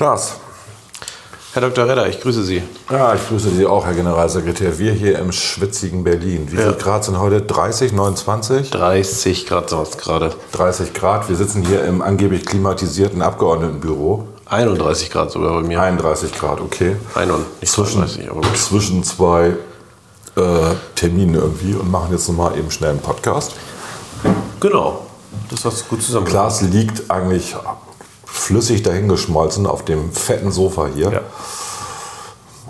Klaas. Herr Dr. Redder, ich grüße Sie. Ja, ich grüße Sie auch, Herr Generalsekretär. Wir hier im schwitzigen Berlin. Wie Ja. viel Grad sind heute? 30, 29? 30 Grad sonst gerade. 30 Grad. Wir sitzen hier im angeblich klimatisierten Abgeordnetenbüro. 31 Grad sogar bei mir. 31 Grad, okay. 31, nicht Zwischen, 32, aber gut. zwischen zwei äh, Terminen irgendwie und machen jetzt nochmal eben schnell einen Podcast. Genau. Das hast du gut zusammen. Klaas liegt eigentlich flüssig dahingeschmolzen auf dem fetten Sofa hier. Ja.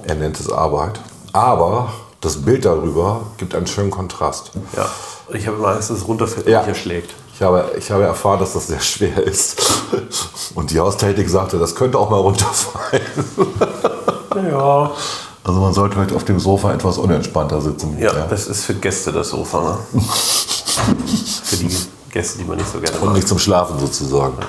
Er nennt es Arbeit. Aber das Bild darüber gibt einen schönen Kontrast. ja. Ich habe immer Angst, dass es runterfällt Ja. und mich erschlägt. Ich habe, ich habe erfahren, dass das sehr schwer ist. Und die Haustechnik sagte, das könnte auch mal runterfallen. Ja. Also man sollte vielleicht auf dem Sofa etwas unentspannter sitzen. Ja, das ist für Gäste das Sofa. Ne? für die Gäste, die man nicht so gerne Und mag. nicht zum Schlafen sozusagen. Ja,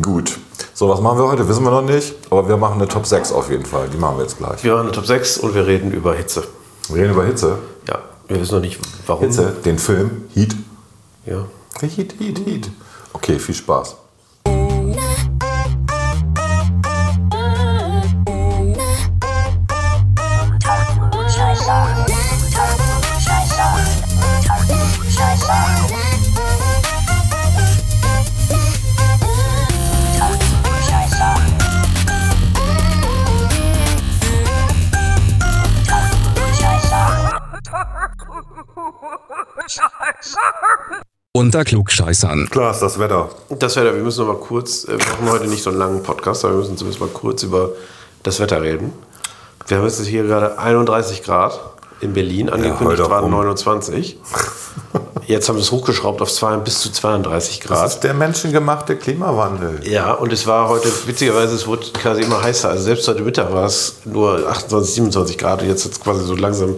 gut. So, was machen wir heute? Wissen wir noch nicht. Aber wir machen eine Top 6 auf jeden Fall. Die machen wir jetzt gleich. Wir machen eine Top 6 und wir reden über Hitze. Wir reden über Hitze. Ja, wir wissen noch nicht, warum. Hitze, den Film Heat. Ja. Heat, Heat, Heat. Okay, viel Spaß. Unter Klugscheißern. Klaas, das Wetter. Das Wetter, wir müssen noch mal kurz, äh, wir machen heute nicht so einen langen Podcast, aber wir müssen zumindest mal kurz über das Wetter reden. Wir haben jetzt hier gerade 31 Grad in Berlin, angekündigt heute waren rum. 29. Jetzt haben wir es hochgeschraubt auf zwei, bis zu 32 Das Grad. ist der menschengemachte Klimawandel. Ja, und es war heute, witzigerweise, es wurde quasi immer heißer. Also selbst heute Mittag war es nur 28, 27 Grad und jetzt hat es quasi so langsam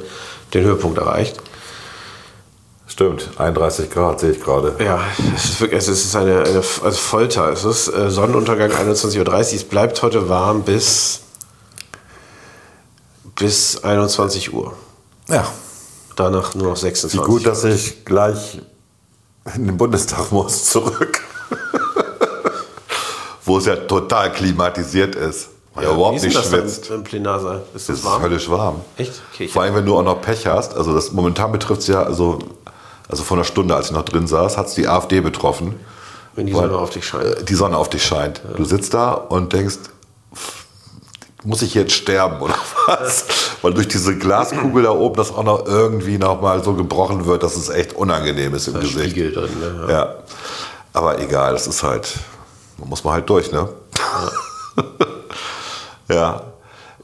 den Höhepunkt erreicht. Stimmt, 31 Grad sehe ich gerade. Ja, es ist ist eine, eine also Folter. Es ist äh, Sonnenuntergang 21.30 Uhr. Es bleibt heute warm bis, bis 21 Uhr. Ja, Danach nur noch wie 26. gut, dass ich gleich in den Bundestag muss zurück. Wo es ja total klimatisiert ist. Er Wie überhaupt nicht schwitzt. im Plenarsaal? Ist Es das ist warm? höllisch warm. Echt? Okay, Vor allem, wenn du auch noch Pech hast. Also das momentan betrifft es ja, also, also vor einer Stunde, als ich noch drin saß, hat es die AfD betroffen. wenn die Sonne auf dich scheint. äh, Die Sonne auf dich scheint. Du sitzt da und denkst, muss ich jetzt sterben oder was? Weil durch diese Glaskugel da oben das auch noch irgendwie noch mal so gebrochen wird, dass es echt unangenehm ist im Das Gesicht. Spiegel drin. Ne? Ja. Aber egal, das ist halt, da muss man halt durch, ne? Ja.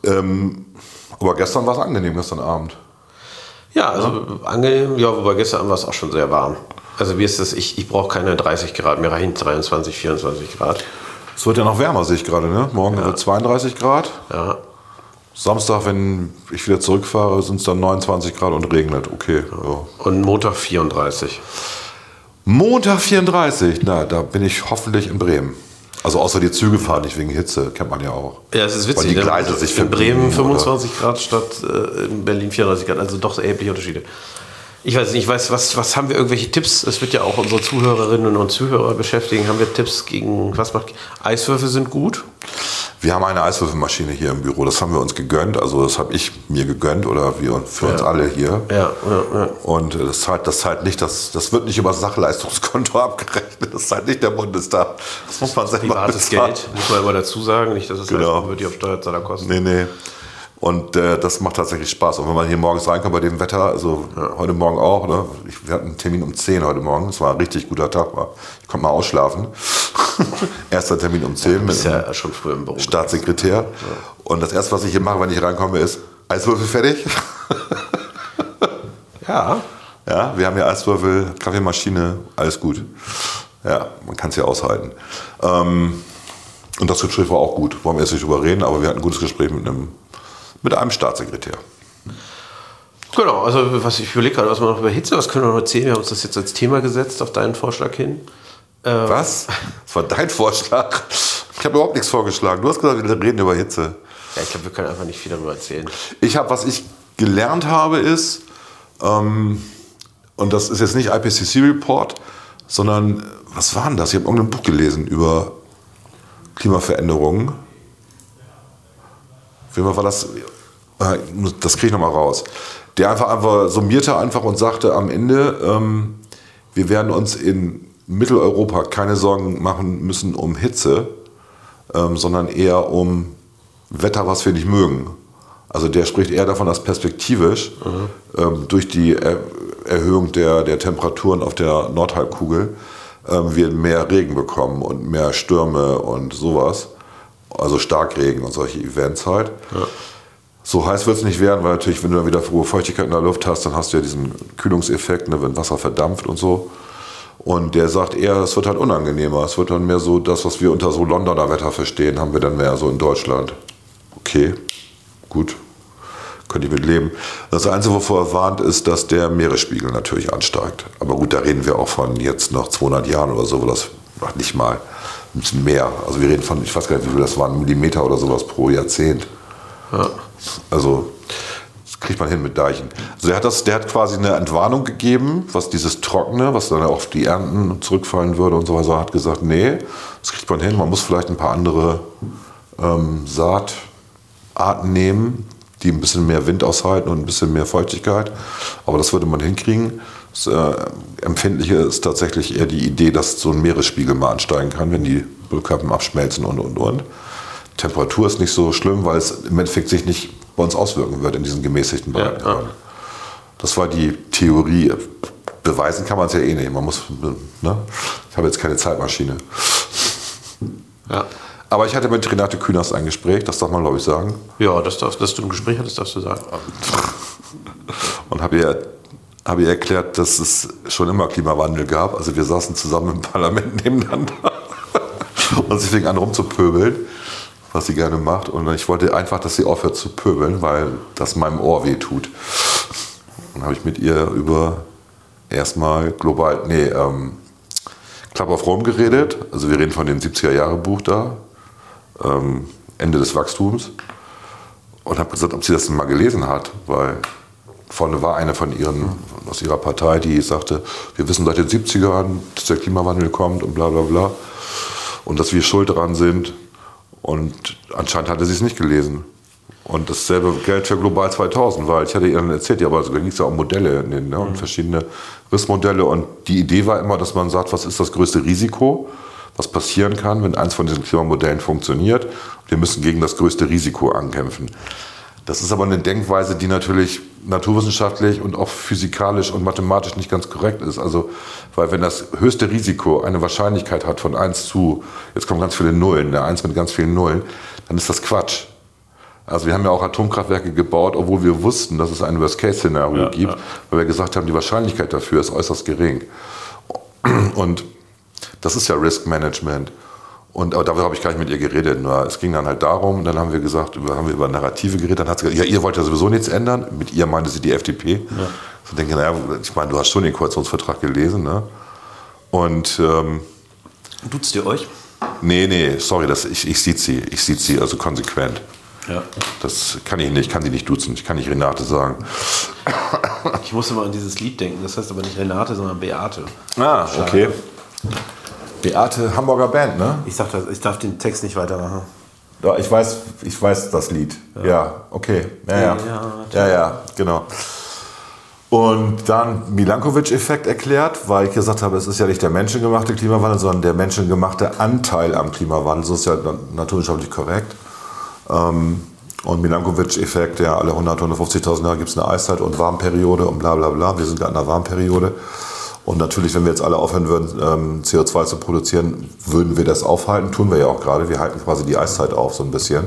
Ähm, aber gestern war es angenehm, gestern Abend. Ja, also angenehm, ja, wobei gestern war es auch schon sehr warm. Also mir ist das, ich, ich brauche keine 30 Grad, mir reichen 23, 24 Grad. Es wird ja noch wärmer, sehe ich gerade, ne? Morgen wird 32 Grad. Ja, Samstag, wenn ich wieder zurückfahre, sind es dann 29 Grad und regnet. Okay. Ja. und Montag 34. Montag 34, na, da bin ich hoffentlich in Bremen. Also außer die Züge fahren nicht wegen Hitze, kennt man ja auch. Ja, es ist Weil witzig. die ne? Gleise sich in Bremen verbiegen, 25 Grad statt äh, in Berlin 34 Grad, also doch erhebliche Unterschiede. Ich weiß nicht, ich weiß, was, was haben wir irgendwelche Tipps? Es wird ja auch unsere Zuhörerinnen und Zuhörer beschäftigen. Haben wir Tipps gegen, was macht, Eiswürfel sind gut? Wir haben eine Eiswürfelmaschine hier im Büro, das haben wir uns gegönnt. Also das habe ich mir gegönnt oder wir für uns alle hier. Ja, ja, ja. Und äh, das zahlt, das zahlt nicht, das, das wird nicht über das Sachleistungskonto abgerechnet. Das zahlt nicht der Bundestag. Das muss man selber Privates bezahlen. Geld, muss man immer dazu sagen. Nicht, dass es Genau. heißt, man wird die auf Steuerzahler kosten. Nee, nee. Und äh, das macht tatsächlich Spaß. Und wenn man hier morgens reinkommt bei dem Wetter, also heute Morgen auch, ne? ich, wir hatten einen Termin um 10 heute Morgen, es war ein richtig guter Tag, war. ich konnte mal ausschlafen. Erster Termin um 10 mit Ist ja schon früher im Büro. Staatssekretär. Und das erste, was ich hier mache, wenn ich reinkomme, ist Eiswürfel fertig. Ja, Ja, wir haben hier Eiswürfel, Kaffeemaschine, alles gut. Ja, man kann es ja aushalten. Ähm, und das Gespräch war auch gut. Wollen wir jetzt nicht drüber reden, aber wir hatten ein gutes Gespräch mit einem, mit einem Staatssekretär. Genau, also was ich überlege gerade, was man noch über Hitze, was können wir noch erzählen? Wir haben uns das jetzt als Thema gesetzt auf deinen Vorschlag hin. Was? Das war dein Vorschlag. Ich habe überhaupt nichts vorgeschlagen. Du hast gesagt, wir reden über Hitze. Ja, ich glaube, wir können einfach nicht viel darüber erzählen. Ich habe, was ich gelernt habe, ist, ähm, und das ist jetzt nicht IPCC Report, sondern was war denn das? Ich habe irgendein Buch gelesen über Klimaveränderungen. Wie war das? Äh, Das kriege ich nochmal raus. Der einfach, einfach summierte einfach und sagte am Ende, ähm, wir werden uns in Mitteleuropa keine Sorgen machen müssen um Hitze, ähm, sondern eher um Wetter, was wir nicht mögen. Also der spricht eher davon, dass perspektivisch ähm, durch die er Erhöhung der, der Temperaturen auf der Nordhalbkugel ähm, wir mehr Regen bekommen und mehr Stürme und sowas. Also Starkregen und solche Events halt. So heiß wird es nicht werden, weil natürlich, wenn du dann wieder hohe Feuchtigkeit in der Luft hast, dann hast du ja diesen Kühlungseffekt, ne, wenn Wasser verdampft und so. Und der sagt eher, es wird halt unangenehmer. Es wird dann mehr so das, was wir unter so Londoner Wetter verstehen, haben wir dann mehr so in Deutschland. Okay, gut, könnte ich mit leben. Das Einzige, wovor er warnt, ist, dass der Meeresspiegel natürlich ansteigt. Aber gut, da reden wir auch von jetzt noch 200 Jahren oder so, wo das nicht mal bisschen mehr. Also wir reden von, ich weiß gar nicht, wie viel das waren, Millimeter oder sowas pro Jahrzehnt. Also das kriegt man hin mit Deichen. Also der hat, das, der hat quasi eine Entwarnung gegeben, was dieses Trockene, was dann auf die Ernten zurückfallen würde und so weiter, Er hat gesagt, nee, das kriegt man hin. Man muss vielleicht ein paar andere ähm, Saatarten nehmen, die ein bisschen mehr Wind aushalten und ein bisschen mehr Feuchtigkeit. Aber das würde man hinkriegen. Das äh, Empfindliche ist tatsächlich eher die Idee, dass so ein Meeresspiegel mal ansteigen kann, wenn die Ölkappen abschmelzen und und und. Temperatur ist nicht so schlimm, weil es im Endeffekt sich nicht bei uns auswirken wird in diesen gemäßigten Breitengraden. Das war die Theorie. Beweisen kann man es ja eh nicht. Man muss, ne? Ich habe jetzt keine Zeitmaschine. Ja. Aber ich hatte mit Renate Künast ein Gespräch, das darf man glaube ich sagen. Ja, das darf, dass du ein Gespräch hattest, darfst du sagen. und habe ihr, habe ihr erklärt, dass es schon immer Klimawandel gab. Also wir saßen zusammen im Parlament nebeneinander und sie fing an rumzupöbeln, was sie gerne macht. Und ich wollte einfach, dass sie aufhört zu pöbeln, weil das meinem Ohr weh tut. Dann habe ich mit ihr über erstmal global, nee, ähm, Club of Rome geredet. Also wir reden von dem 70er-Jahre-Buch da, ähm, Ende des Wachstums. Und habe gesagt, ob sie das denn mal gelesen hat, weil vorne war eine von ihren, aus ihrer Partei, die sagte, wir wissen seit den 70ern, dass der Klimawandel kommt und bla bla bla. Und dass wir schuld daran sind. Und anscheinend hatte sie es nicht gelesen. Und dasselbe gilt für Global 2000, weil ich hatte ihr dann erzählt, ja, aber da ging es ja um Modelle ne, und verschiedene Rissmodelle. Und die Idee war immer, dass man sagt, was ist das größte Risiko, was passieren kann, wenn eins von diesen Klimamodellen funktioniert. Wir müssen gegen das größte Risiko ankämpfen. Das ist aber eine Denkweise, die natürlich naturwissenschaftlich und auch physikalisch und mathematisch nicht ganz korrekt ist. Also, weil wenn das höchste Risiko eine Wahrscheinlichkeit hat von 1 zu, jetzt kommen ganz viele Nullen, der 1 mit ganz vielen Nullen, dann ist das Quatsch. Also wir haben ja auch Atomkraftwerke gebaut, obwohl wir wussten, dass es ein Worst-Case-Szenario Ja, gibt, ja. weil wir gesagt haben, die Wahrscheinlichkeit dafür ist äußerst gering. Und das ist ja Risk Management. Und darüber habe ich gar nicht mit ihr geredet. Nur es ging dann halt darum, dann haben wir gesagt, über, haben wir über Narrative geredet. Dann hat sie gesagt, ja, ihr wollt ja sowieso nichts ändern. Mit ihr meinte sie die FDP. Ich denke, naja, ich meine, du hast schon den Koalitionsvertrag gelesen, ne? Und ähm, Duzt ihr euch? nee, nee, sorry, das, ich, ich sieht sie, ich sieht sie also konsequent. Ja. Das kann ich nicht, ich kann sie nicht duzen, ich kann nicht Renate sagen. Ich musste mal an dieses Lied denken. Das heißt aber nicht Renate, sondern Beate. Ah, okay. Beate, Hamburger Band, ne? Ich, sag das, ich darf den Text nicht weitermachen. Ja, ich weiß, ich weiß das Lied. Ja, okay. Ja, ja. Ja, ja, genau. Und dann Milankovic-Effekt erklärt, weil ich gesagt habe, es ist ja nicht der menschengemachte Klimawandel, sondern der menschengemachte Anteil am Klimawandel. So ist ja na- naturwissenschaftlich korrekt. Ähm, und Milankovic-Effekt, ja, alle 100, 150.000 Jahre gibt es eine Eiszeit und Warmperiode und bla bla bla. Wir sind gerade in einer Warmperiode. Und natürlich, wenn wir jetzt alle aufhören würden, ähm, CO2 zu produzieren, würden wir das aufhalten. Tun wir ja auch gerade. Wir halten quasi die Eiszeit auf, so ein bisschen.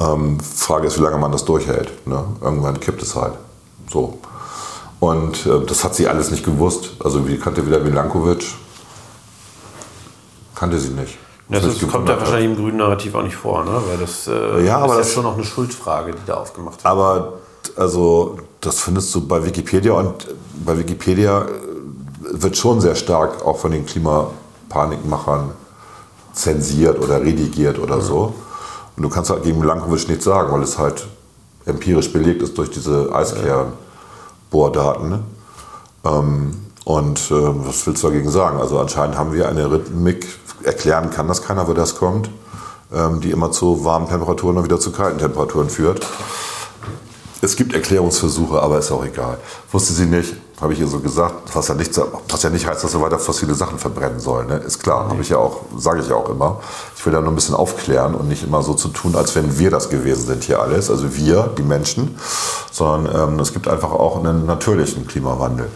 Ähm, Frage ist, wie lange man das durchhält. Ne? Irgendwann kippt es halt. So. Und äh, das hat sie alles nicht gewusst. Also, wie kannte wieder Milankovic? Kannte sie nicht. Das Was ist, kommt ja wahrscheinlich im grünen Narrativ auch nicht vor, ne? weil das äh, Ja, aber ist das- ja schon noch eine Schuldfrage, die da aufgemacht wird. Aber also das findest du bei Wikipedia und bei Wikipedia wird schon sehr stark auch von den Klimapanikmachern zensiert oder redigiert oder so. Und du kannst halt gegen Milankovic nichts sagen, weil es halt empirisch belegt ist durch diese Eiskernbohrdaten. Ne? Ähm, und äh, was willst du dagegen sagen? Also anscheinend haben wir eine Rhythmik, erklären kann das keiner, wo das kommt. ähm, die immer zu warmen Temperaturen und wieder zu kalten Temperaturen führt. Es gibt Erklärungsversuche, aber ist auch egal. Wusste sie nicht, habe ich ihr so gesagt, was ja nicht, was ja nicht heißt, dass wir weiter fossile Sachen verbrennen sollen. Ne? Ist klar, habe ich ja auch, sage ich ja auch immer. Ich will da nur ein bisschen aufklären und nicht immer so zu tun, als wenn wir das gewesen sind hier alles, also wir, die Menschen, sondern ähm, es gibt einfach auch einen natürlichen Klimawandel.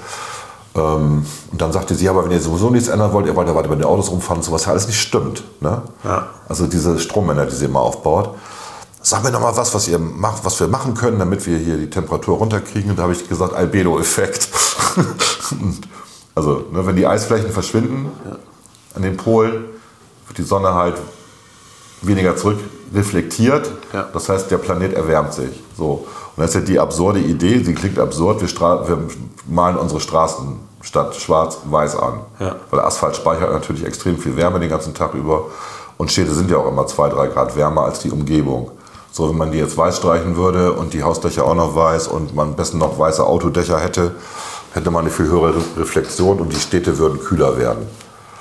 Ähm, und dann sagte sie, aber wenn ihr sowieso nichts ändern wollt, ihr wollt ja weiter bei den Autos rumfahren und sowas, ja alles nicht stimmt. Ne? Ja. Also diese Strommänner, die sie immer aufbaut. Sag mir noch mal was, was ihr macht, was wir machen können, damit wir hier die Temperatur runterkriegen. Und da habe ich gesagt, Albedo-Effekt. also, ne, wenn die Eisflächen verschwinden an den Polen, wird die Sonne halt weniger zurückreflektiert. Ja. Das heißt, der Planet erwärmt sich. So. Und das ist ja die absurde Idee, sie klingt absurd, wir, wir malen unsere Straßen statt schwarz-weiß an. Ja. Weil Asphalt speichert natürlich extrem viel Wärme den ganzen Tag über. Und Städte sind ja auch immer zwei, drei Grad wärmer als die Umgebung. So, wenn man die jetzt weiß streichen würde und die Hausdächer auch noch weiß und man am besten noch weiße Autodächer hätte, hätte man eine viel höhere Reflexion und die Städte würden kühler werden.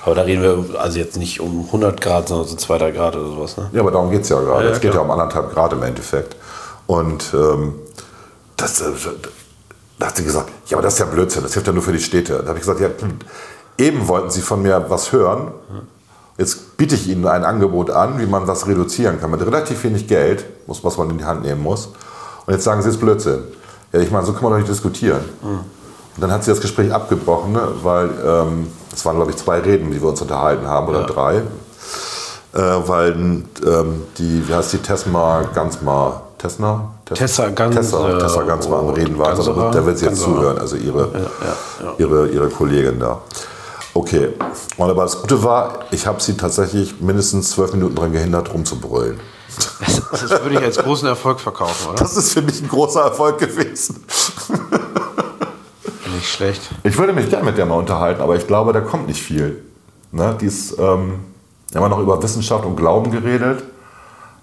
Aber da reden wir also jetzt nicht um 100 Grad, sondern so 2, 3 Grad oder sowas. Ne? Ja, aber darum geht es ja gerade. Ja, ja, es geht ja um anderthalb Grad im Endeffekt. Und ähm, das, äh, da hat sie gesagt, ja, aber das ist ja Blödsinn, das hilft ja nur für die Städte. Da habe ich gesagt, ja, hm, eben wollten Sie von mir was hören. Jetzt biete ich Ihnen ein Angebot an, wie man das reduzieren kann. Mit relativ wenig Geld, muss, was man in die Hand nehmen muss. Und jetzt sagen Sie, es ist Blödsinn. Ja, ich meine, so kann man doch nicht diskutieren. Und dann hat sie das Gespräch abgebrochen, ne, weil ähm, es waren, glaube ich, zwei Reden, die wir uns unterhalten haben, oder Ja. drei. Äh, weil ähm, die, wie heißt die, Tesma Gansmar, Tesna? Tes- Tessa Gans- Tessa, Tessa Gansmar am Reden war, also da wird sie jetzt Ganserer. zuhören, also ihre, ja, ja. Ihre, ihre Kollegin da. Okay, und aber das Gute war, ich habe sie tatsächlich mindestens zwölf Minuten daran gehindert, rumzubrüllen. Das, das würde ich als großen Erfolg verkaufen, oder? Das ist für mich ein großer Erfolg gewesen. Nicht schlecht. Ich würde mich gerne mit der mal unterhalten, aber ich glaube, da kommt nicht viel. Ne? Die ist ähm, immer noch über Wissenschaft und Glauben geredet,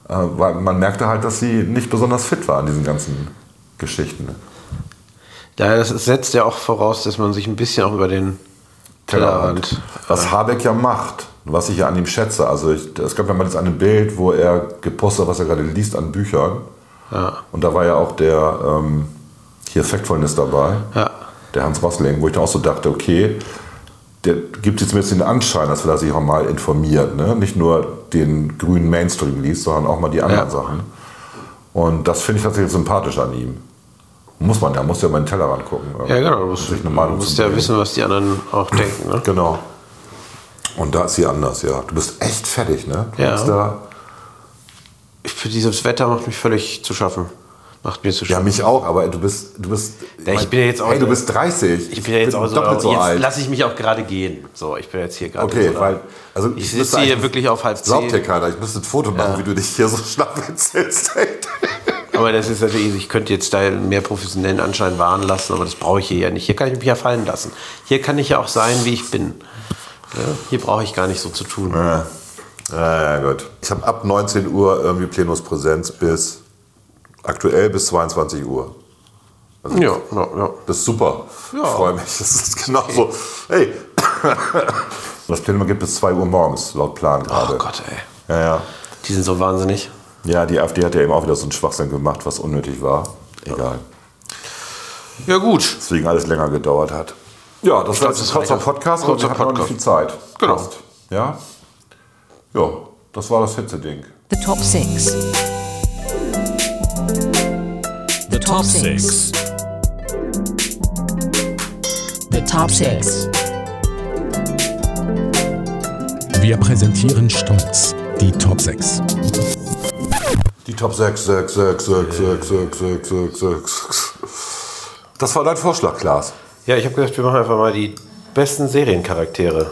äh, weil man merkte halt, dass sie nicht besonders fit war an diesen ganzen Geschichten. Ja, das setzt ja auch voraus, dass man sich ein bisschen auch über den Tellerrand. Was Habeck ja macht, was ich ja an ihm schätze. Also ich, es gab ja mal jetzt ein Bild, wo er gepostet hat, was er gerade liest an Büchern. Ja. Und da war ja auch der ähm, hier Factfulness dabei, Ja. der Hans Rosling, wo ich dann auch so dachte, okay, der gibt jetzt zumindest den Anschein, wenn er sich auch mal informiert. Ne? Nicht nur den grünen Mainstream liest, sondern auch mal die anderen Ja. Sachen. Und das finde ich tatsächlich sympathisch an ihm. Muss man ja, muss ja mal den Tellerrand gucken. Ja, genau. Du musst, du musst ja wissen, was die anderen auch denken. Ne? Genau. Und da ist sie anders, ja. Du bist echt fertig, ne? Du Ja. Ich- Für dieses Wetter macht mich völlig zu schaffen. Macht mir zu ja, schaffen. mich auch, aber du bist, du bist. Ja, ich bin ja jetzt auch- Hey, du bist 30. ich bin ja jetzt auch so, doppelt so jetzt alt. lasse ich mich auch gerade gehen. So, ich bin jetzt hier gerade. Okay, so weil. Also ich sitze hier wirklich auf halb Glaubt dir zehn. keiner, ich müsste ein Foto machen, wie du dich hier so schlafwitzelst. Aber das ist natürlich, ich könnte jetzt da mehr professionellen Anschein wahren lassen, aber das brauche ich hier ja nicht. Hier kann ich mich ja fallen lassen. Hier kann ich ja auch sein, wie ich bin. Ja, hier brauche ich gar nicht so zu tun. Ja, ja, gut. Ich habe ab 19 Uhr irgendwie Plenumspräsenz bis aktuell bis 22 Uhr. Ja, ja, ja. Das ist super. Ja. Ich freue mich. Das ist genauso. Hey. Das Plenum gibt bis 2 Uhr morgens, laut Plan Oh gerade. Gott, ey. Ja, ja. Die sind so wahnsinnig. Ja, die AfD hat ja eben auch wieder so einen Schwachsinn gemacht, was unnötig war. Egal. Ja, gut. Deswegen alles länger gedauert hat. Ja, das war jetzt das ein kurzer. Podcast, Kurzer wir hatten noch nicht viel Zeit. Genau. Fast. Ja? Ja, das war das Hitze-Ding. The top six. The top six. The top six. Wir präsentieren stolz die Top 6. Die Top 6, 6, 6, 6, 6, 6, 6, 6, 6. Das war dein Vorschlag, Klaas. Ja, ich habe gedacht, wir machen einfach mal die besten Seriencharaktere.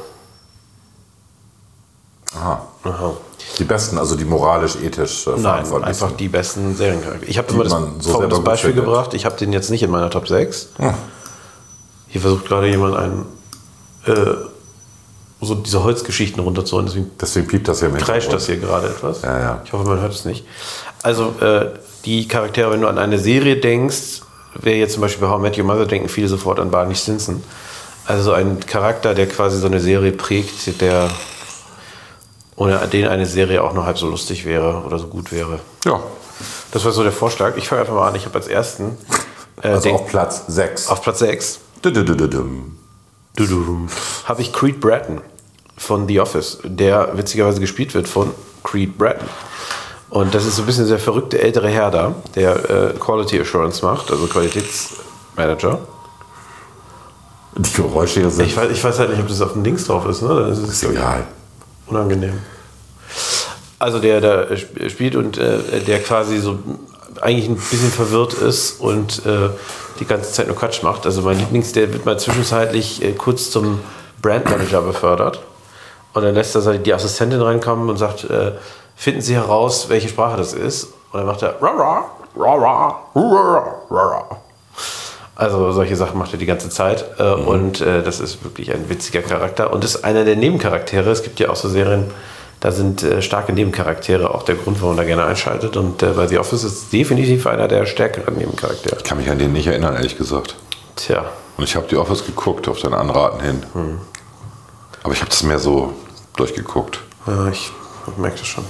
Aha. Aha. Die besten, also die moralisch, ethisch äh, Nein, einfach die besten Seriencharaktere. Ich habe immer das so gut Beispiel findet. gebracht. Ich habe den jetzt nicht in meiner Top 6. Hier versucht gerade jemand einen, äh, so diese Holzgeschichten runterzuholen. Deswegen Deswegen piept das ja mit. kreischt das hier gerade etwas. Ja, ja. Ich hoffe, man hört es nicht. Also äh, die Charaktere, wenn du an eine Serie denkst, wer jetzt zum Beispiel bei How I Met Your Mother denken viele sofort an Barney Stinson. Also ein Charakter, der quasi so eine Serie prägt, der ohne den eine Serie auch nur halb so lustig wäre oder so gut wäre. Ja. Das war so der Vorschlag. Ich fange einfach mal an. Ich habe als ersten äh, Also auf Platz 6. auf Platz 6 habe ich Creed Bratton von The Office, der witzigerweise gespielt wird von Creed Bratton. Und das ist so ein bisschen der verrückte ältere Herr da, der äh, Quality Assurance macht, also Qualitätsmanager. Die Geräusche hier sind Ich weiß, ich weiß halt nicht, ob das auf dem Links drauf ist, ne? Dann ist ich, egal. unangenehm. Also der da sp- spielt und äh, der quasi so eigentlich ein bisschen verwirrt ist und äh, die ganze Zeit nur Quatsch macht. Also mein Lieblings, der wird mal zwischenzeitlich äh, kurz zum Brandmanager befördert. Und dann lässt er die Assistentin reinkommen und sagt, äh, finden Sie heraus, welche Sprache das ist. Und dann macht er rara, rara, rara, rara. Also solche Sachen macht er die ganze Zeit äh, und äh, das ist wirklich ein witziger Charakter und ist einer der Nebencharaktere. Es gibt ja auch so Serien, da sind äh, starke Nebencharaktere auch der Grund, warum man da gerne einschaltet und äh, bei The Office ist definitiv einer der stärkeren Nebencharaktere. Ich kann mich an den nicht erinnern, ehrlich gesagt. Tja, Und ich habe die Office geguckt, auf dein Anraten hin. Aber ich habe das mehr so durchgeguckt. ja, ich merke das schon.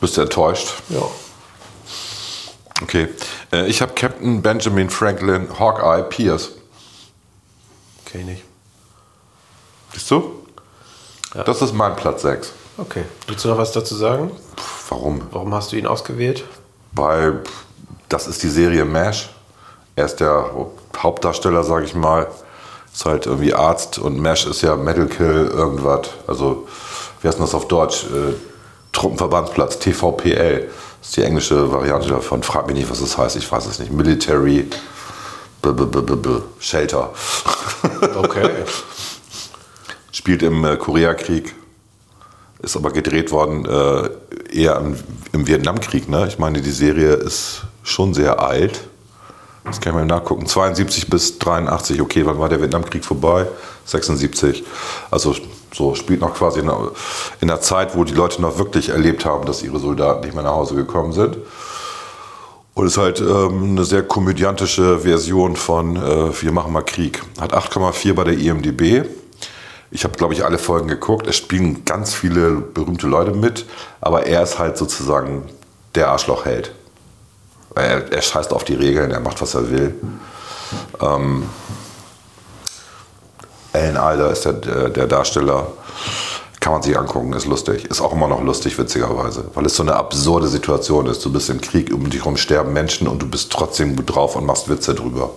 Bist du enttäuscht? Ja. Okay. Äh, ich habe Captain Benjamin Franklin Hawkeye Pierce. Okay, nicht. Siehst du? Das ist mein Platz 6. Okay. Willst du noch was dazu sagen? Warum? Warum hast du ihn ausgewählt? Weil das ist die Serie MASH. Er ist der Hauptdarsteller, sage ich mal. Ist halt irgendwie Arzt und MASH ist ja Medical irgendwas. Also, wie heißt denn das auf Deutsch? Äh, Truppenverbandsplatz, TVPL. Das ist die englische Variante davon. Frag mich nicht, was das heißt. Ich weiß es nicht. Military -b -b -b Shelter. Okay. Spielt im äh, Koreakrieg. Ist aber gedreht worden äh, eher im, im Vietnamkrieg. Ne? Ich meine, die Serie ist schon sehr alt. Das kann ich mal nachgucken. 72 bis 83, okay, wann war der Vietnamkrieg vorbei? 76. Also so spielt noch quasi in einer, in einer Zeit, wo die Leute noch wirklich erlebt haben, dass ihre Soldaten nicht mehr nach Hause gekommen sind. Und ist halt ähm, eine sehr komödiantische Version von äh, Wir machen mal Krieg. Hat 8,4 bei der IMDB. Ich habe, glaube ich, alle Folgen geguckt. Es spielen ganz viele berühmte Leute mit, aber er ist halt sozusagen der Arschlochheld. Er, er scheißt auf die Regeln, er macht, was er will. Ähm, Alan Alda ist der, der, Darsteller. Kann man sich angucken, ist lustig. Ist auch immer noch lustig, witzigerweise. Weil es so eine absurde Situation ist. Du bist im Krieg, um dich herum sterben Menschen und du bist trotzdem gut drauf und machst Witze drüber.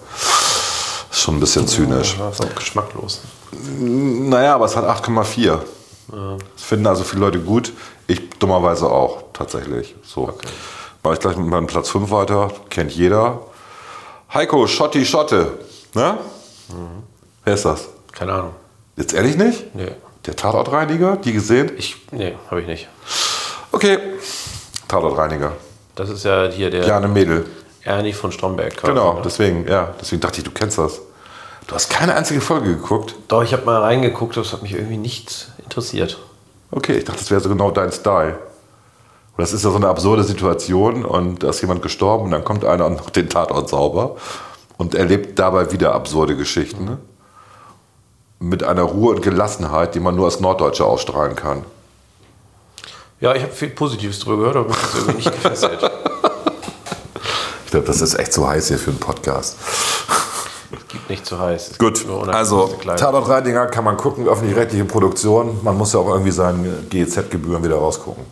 Ist schon ein bisschen zynisch. Das ist auch geschmacklos. Naja, aber es hat 8,4. Das finden also viele Leute gut. Ich dummerweise auch, tatsächlich. So. Mache ich gleich mit meinem Platz 5 weiter. Kennt jeder. Heiko, Schotti, Schotte. Ne? Wer ist das? Keine Ahnung. Jetzt ehrlich nicht? Nee. Der Tatortreiniger? Die gesehen? Ich, nee, habe ich nicht. Okay. Tatortreiniger. Das ist ja hier der Kleine Mädel. Ernie von Stromberg. quasi, Genau, ne? deswegen, ja. Deswegen dachte ich, du kennst das. Du hast keine einzige Folge geguckt. Doch, ich habe mal reingeguckt, das hat mich irgendwie nicht interessiert. Okay, ich dachte, das wäre so genau dein Style. Und das ist ja so eine absurde Situation und da ist jemand gestorben und dann kommt einer und macht den Tatort sauber und erlebt dabei wieder absurde Geschichten. Ne? Mit einer Ruhe und Gelassenheit, die man nur als Norddeutscher ausstrahlen kann. Ja, ich habe viel Positives drüber gehört, aber ist irgendwie nicht gefesselt. Ich glaube, das ist echt zu heiß hier für einen Podcast. Gibt nicht zu heiß. Es Gut, also. Tatort Reidinger kann man gucken, öffentlich-rechtliche Produktion. Man muss ja auch irgendwie seine GEZ-Gebühren wieder rausgucken.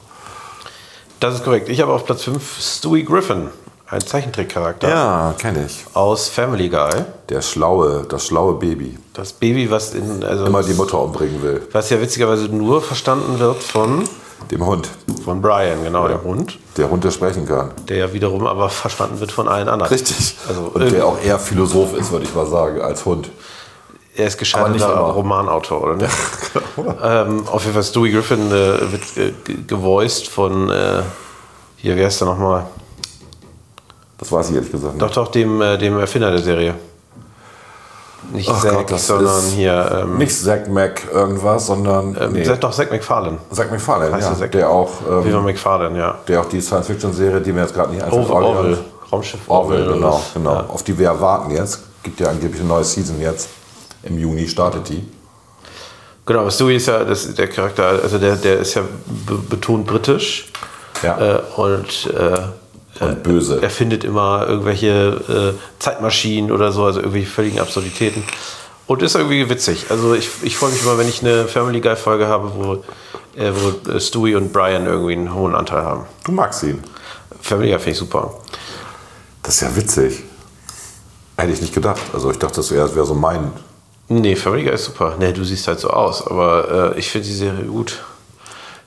Das ist korrekt. Ich habe auf Platz 5 Stewie Griffin, ein Zeichentrickcharakter Ja, kenne ich. aus Family Guy. Der schlaue, das schlaue Baby. Das Baby, was in also Immer die Mutter umbringen will. was ja witzigerweise nur verstanden wird von Dem Hund. von Brian, genau, dem Hund, Der Hund, der sprechen kann. der ja wiederum aber verstanden wird von allen anderen. Richtig. Also und der auch eher Philosoph ist, würde ich mal sagen, als Hund. Er ist gescheiterter. Romanautor, oder nicht? ähm, auf jeden Fall Stewie Griffin äh, wird äh, ge- gevoiced von äh, hier, wer ist der nochmal? Das weiß ich ehrlich gesagt Doch, nicht. doch, dem, äh, dem Erfinder der Serie. Nicht Ach Zack, Gott, das sondern ist hier. Ähm, Nicht Zack Mac irgendwas, sondern ähm, nee. Doch, Zack McFarlane. Zack McFarlane, Heißt ja, Zack? der auch, Viva ähm, McFarlane, ja. der auch die Science-Fiction-Serie, die mir jetzt gerade nicht einfällt. Orwell. Raumschiff Orwell, genau, genau. Ja. Auf die wir erwarten jetzt. Gibt ja angeblich eine neue Season jetzt. Im Juni startet die. Genau, aber Stewie ist ja das, der Charakter, also der, der ist ja be betont britisch. Ja. Äh, und äh, Und böse. er findet immer irgendwelche äh, Zeitmaschinen oder so, also irgendwelche völligen Absurditäten. Und ist irgendwie witzig. Also ich, ich freue mich immer, wenn ich eine Family Guy Folge habe, wo, äh, wo äh, Stewie und Brian irgendwie einen hohen Anteil haben. Du magst ihn. Family Guy finde ich super. Das ist ja witzig. Hätte ich nicht gedacht. Also ich dachte, das wäre wär so mein. Nee, Family Guy ist super. Nee, du siehst halt so aus, aber äh, ich finde die Serie gut.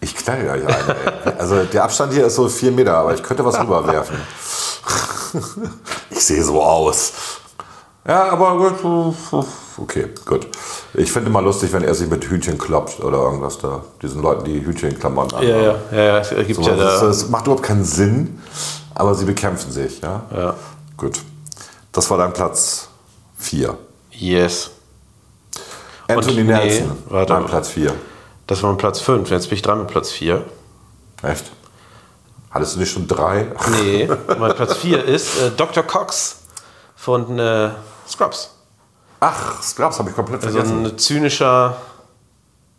Ich knall gleich ein. Ey. Also der Abstand hier ist so vier Meter, aber ich könnte was rüberwerfen. Ich sehe so aus. Ja, aber gut. Okay, gut. Ich finde mal lustig, wenn er sich mit Hühnchen kloppt oder irgendwas da. Diesen Leuten, die Hühnchenklamotten anhaben. Ja, ja, ja, ja es gibt So, ja das, da. das macht überhaupt keinen Sinn, aber sie bekämpfen sich. Ja? Ja. Gut. Das war dein Platz 4. Yes. Anthony nee, Nelson, warte. mein Platz 4. Das war mein Platz 5. Jetzt bin ich dran mit Platz 4. Echt? Hattest du nicht schon drei? Nee, mein Platz 4 ist äh, Dr. Cox von äh, Scrubs. Ach, Scrubs habe ich komplett Also vergessen. ein zynischer.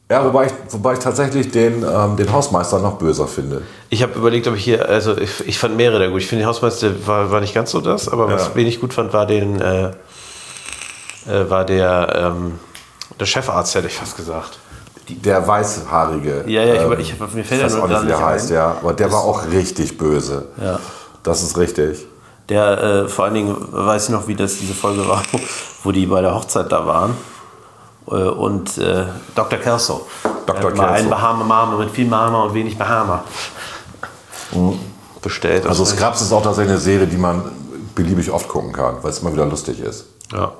Ja, wobei ich, wobei ich tatsächlich den, ähm, den Hausmeister noch böser finde. Ich habe überlegt, ob ich hier, also ich, ich fand mehrere da gut. Ich finde, die Hausmeister war, war nicht ganz so das, aber was Ja. ich gut fand, war den, äh, äh, war der, ähm, der Chefarzt, hätte ich fast gesagt. Der weißhaarige. Ja, ja, ich, ähm, ich, mir fällt ich weiß ja auch nicht, wie der heißt, ein. ja. Aber der war auch richtig böse. Ja. Das ist richtig. Der, äh, vor allen Dingen weiß ich noch, wie das diese Folge war, wo die bei der Hochzeit da waren. Äh, und äh, Dr. Kelso. Dr. Kelso. ein Bahama Mama mit viel Mama und wenig Bahama. Bestellt. Also Scrubs ist auch tatsächlich eine Serie, die man beliebig oft gucken kann, weil es immer wieder lustig ist. Ja.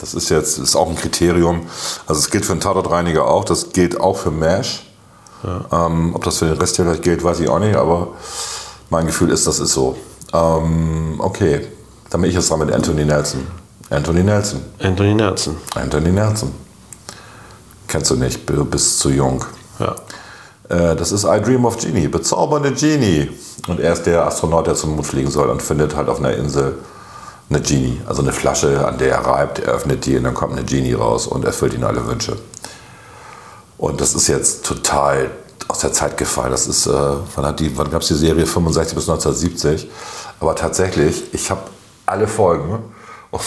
Das ist jetzt ist auch ein Kriterium. Also es gilt für einen Tatortreiniger auch, das gilt auch für MASH. Ähm, ob das für den Rest hier gleich gilt, weiß ich auch nicht, aber mein Gefühl ist, das ist so. Ähm, okay, dann bin ich jetzt dran mit Anthony Nelson. Anthony Nelson. Anthony Nelson. Anthony Nelson. Kennst du nicht, du bist zu jung. Ja. Äh, Das ist I Dream of Genie, bezaubernde Genie. Und er ist der Astronaut, der zum Mond fliegen soll und findet halt auf einer Insel eine Genie, also eine Flasche, an der er reibt, er öffnet die und dann kommt eine Genie raus und erfüllt ihm alle Wünsche. Und das ist jetzt total aus der Zeit gefallen. Das ist, äh, wann, hat die- wann gab es die Serie? 65 bis 1970. Aber tatsächlich, ich habe alle Folgen und,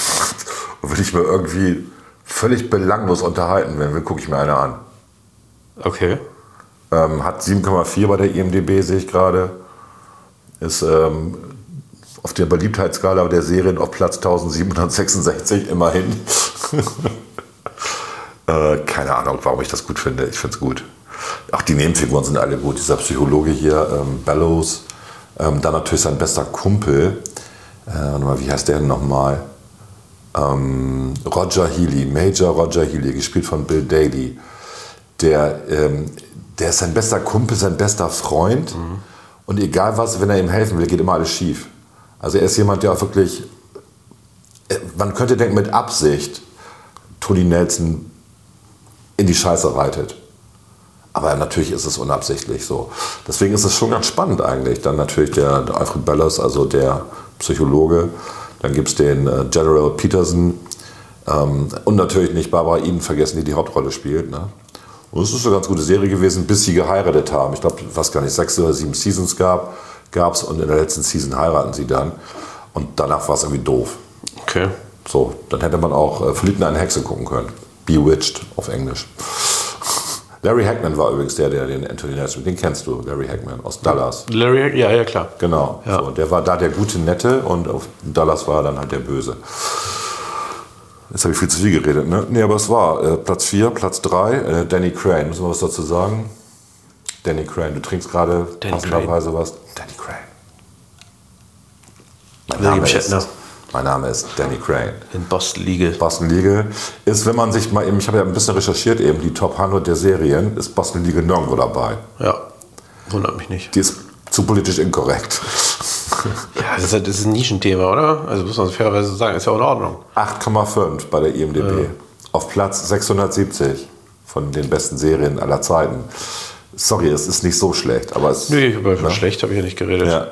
und wenn ich mir irgendwie völlig belanglos unterhalten will, gucke ich mir eine an. Okay. Ähm, hat 7,4 bei der IMDB, sehe ich gerade. Ist ähm, auf der Beliebtheitsskala der Serien auf Platz 1766 immerhin. äh, keine Ahnung, warum ich das gut finde. Ich finde es gut. Auch die Nebenfiguren sind alle gut. Dieser Psychologe hier, ähm, Bellows. Ähm, dann natürlich sein bester Kumpel. Äh, wie heißt der denn nochmal? Ähm, Roger Healy, Major Roger Healy, gespielt von Bill Daly. Der, ähm, der ist sein bester Kumpel, sein bester Freund. Und egal was, wenn er ihm helfen will, geht immer alles schief. Also er ist jemand, der auch wirklich, äh, man könnte denken, mit Absicht Tony Nelson in die Scheiße reitet. Aber natürlich ist es unabsichtlich so. Deswegen ist es schon ganz spannend eigentlich. Dann natürlich der, der Alfred Bellows, also der Psychologe. Dann gibt es den äh, General Peterson. Ähm, und natürlich nicht Barbara Eden vergessen, die die Hauptrolle spielt. Ne? Und es ist eine ganz gute Serie gewesen, bis sie geheiratet haben. Ich glaube, was gar nicht, sechs oder sieben Seasons gab es und in der letzten Season heiraten sie dann. Und danach war es irgendwie doof. Okay. So, dann hätte man auch äh, Verliebt in eine Hexe gucken können. Bewitched auf Englisch. Larry Hackman war übrigens der, der den Anthony Nelson, den kennst du, Larry Hackman aus Dallas. Larry, ja, ja, klar. Genau. Ja. So, der war da der gute Nette und auf Dallas war er dann halt der Böse. Jetzt habe ich viel zu viel geredet, ne? Nee, aber es war äh, Platz 4, Platz 3, äh, Danny Crane. Müssen wir was dazu sagen? Danny Crane, du trinkst gerade passenderweise was. Danny Crane. Mein William Name, ist, Shatner. mein Name ist Danny Crane. In Boston Legal. Boston Legal ist, wenn man sich mal eben, ich habe ja ein bisschen recherchiert eben, die Top 100 der Serien, ist Boston Legal nirgendwo dabei. Ja. Wundert mich nicht. Die ist zu politisch inkorrekt. Ja, das ist, halt- das ist ein Nischenthema, oder? Also muss man fairerweise sagen, ist ja auch in Ordnung. 8,5 bei der IMDb. Auf Platz 670 von den besten Serien aller Zeiten. Sorry, es ist nicht so schlecht, aber es. Nö, über schlecht habe ich ja nicht geredet. Ja.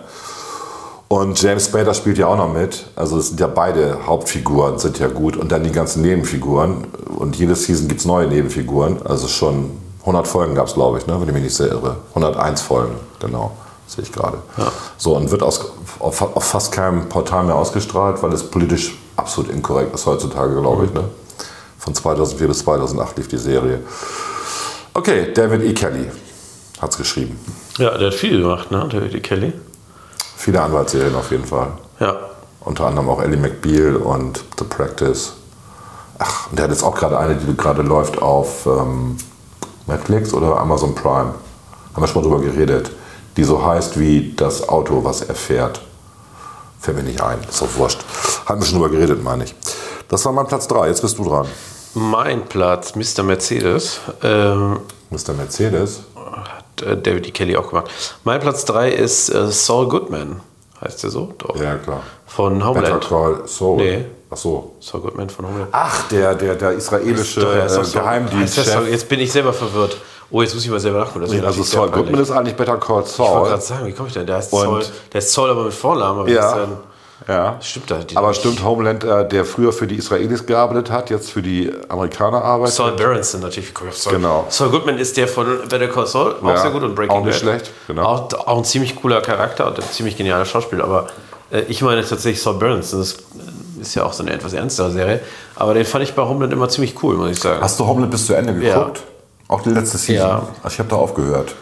Und James Spader spielt ja auch noch mit. Also es sind ja beide Hauptfiguren, sind ja gut. Und dann die ganzen Nebenfiguren. Und jede Season gibt es neue Nebenfiguren. Also schon 100 Folgen gab es, glaube ich, ne? wenn ich mich nicht sehr irre. 101 Folgen, genau. Sehe ich gerade. So, und wird aus, auf, auf fast keinem Portal mehr ausgestrahlt, weil es politisch absolut inkorrekt ist heutzutage, glaube ich. Ne? Von 2004 bis 2008 lief die Serie. Okay, David E. Kelly hat es geschrieben. Ja, der hat viel gemacht, ne? Der, Kelly. Viele Anwaltsserien auf jeden Fall. Ja. Unter anderem auch Ellie McBeal und The Practice. Ach, und der hat jetzt auch gerade eine, die gerade läuft auf ähm, Netflix oder Amazon Prime. Haben wir schon mal drüber geredet. Die so heißt wie das Auto, was er fährt. Fällt mir nicht ein, ist doch wurscht. Haben wir schon drüber geredet, meine ich. Das war mein Platz 3, jetzt bist du dran. Mein Platz, Mr. Mercedes. Ähm, Mr. Mercedes. Äh, David E. Kelly auch gemacht. Mein Platz 3 ist äh, Saul Goodman. Heißt der so? Doch. Ja, klar. Von Better Homeland. Call Saul. Nee. Ach so. Saul Goodman von Homeland. Ach, der, der, der israelische äh, Saul- Geheimdienstchef. Saul- Jetzt bin ich selber verwirrt. Oh, jetzt muss ich mal selber nachgucken. Ist Also Saul. Goodman ist eigentlich Better Call Ich wollte Saul. gerade sagen, wie komme ich denn? Der heißt Saul, der ist Saul aber mit Vornamen. Aber Ja. Ja. stimmt da. die- Aber stimmt Homeland, äh, der früher für die Israelis gearbeitet hat, jetzt für die Amerikaner arbeitet? Saul Berenson natürlich. Saul? Genau. Saul Goodman ist der von Better Call Saul. Auch Ja, sehr gut und Breaking auch nicht Bad. schlecht, genau. Auch, auch ein ziemlich cooler Charakter und ein ziemlich genialer Schauspieler. Aber äh, ich meine tatsächlich Saul Berenson. Das ist ja auch so eine etwas ernstere Serie. Aber den fand ich bei Homeland immer ziemlich cool, muss ich sagen. Hast du Homeland bis zu Ende Ja. geguckt? Auch die letzte Season? Ja. Also ich habe da aufgehört.